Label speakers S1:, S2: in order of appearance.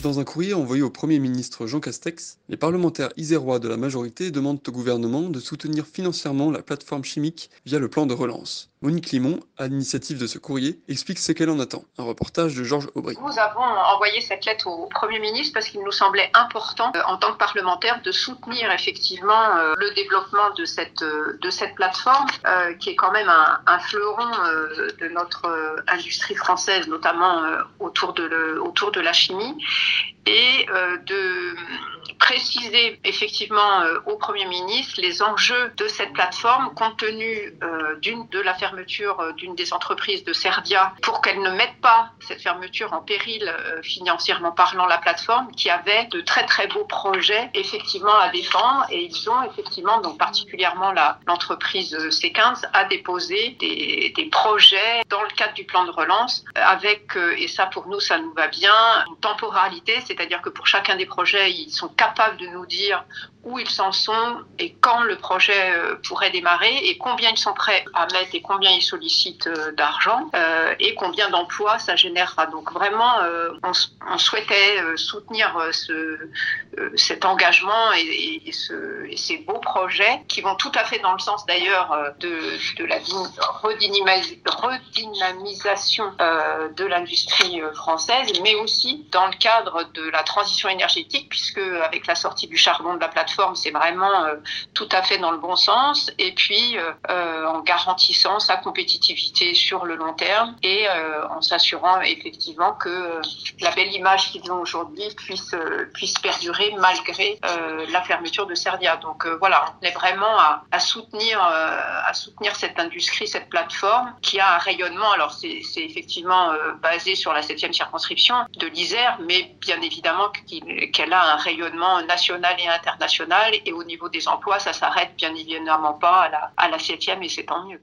S1: Dans un courrier envoyé au Premier ministre Jean Castex, les parlementaires isérois de la majorité demandent au gouvernement de soutenir financièrement la plateforme chimique via le plan de relance. Monique Limon, à l'initiative de ce courrier, explique ce qu'elle en attend. Un reportage de Georges Aubry.
S2: Nous avons envoyé cette lettre au Premier ministre parce qu'il nous semblait important, euh, en tant que parlementaire, de soutenir effectivement euh, le développement de cette, euh, de cette plateforme, qui est quand même un, un fleuron de notre industrie française, notamment autour, de le, autour de la chimie, et de préciser effectivement au Premier ministre les enjeux de cette plateforme compte tenu d'une de la fermeture euh, d'une des entreprises de Serdia pour qu'elle ne mette pas cette fermeture en péril euh, financièrement parlant la plateforme qui avait de très très beaux projets effectivement à défendre. Et ils ont effectivement donc particulièrement l'entreprise C15 a déposé des, projets dans le cadre du plan de relance avec euh, et ça pour nous ça nous va bien une temporalité. C'est-à-dire que pour chacun des projets ils sont capables de nous dire où ils en sont et quand le projet pourrait démarrer et combien ils sont prêts à mettre et combien ils sollicitent euh, d'argent euh, et combien d'emplois ça générera. Donc vraiment, euh, on, souhaitait soutenir ce, cet engagement et, et, ce, et, ces beaux projets qui vont tout à fait dans le sens d'ailleurs de, la redynamisation de l'industrie française, mais aussi dans le cadre de la transition énergétique, puisque avec la sortie du charbon de la plateforme, c'est vraiment tout à fait dans le bon sens, et puis en garantissant sa compétitivité sur le long terme et euh, en s'assurant effectivement que euh, la belle image qu'ils ont aujourd'hui puisse euh, puisse perdurer malgré la fermeture de Serdia. Donc voilà, on est vraiment à, soutenir à soutenir cette industrie, cette plateforme qui a un rayonnement. Alors c'est effectivement basé sur la septième circonscription de l'Isère, mais bien évidemment qu'elle a un rayonnement national et international. Et au niveau des emplois, ça s'arrête bien évidemment pas à la, à la septième et c'est tant mieux.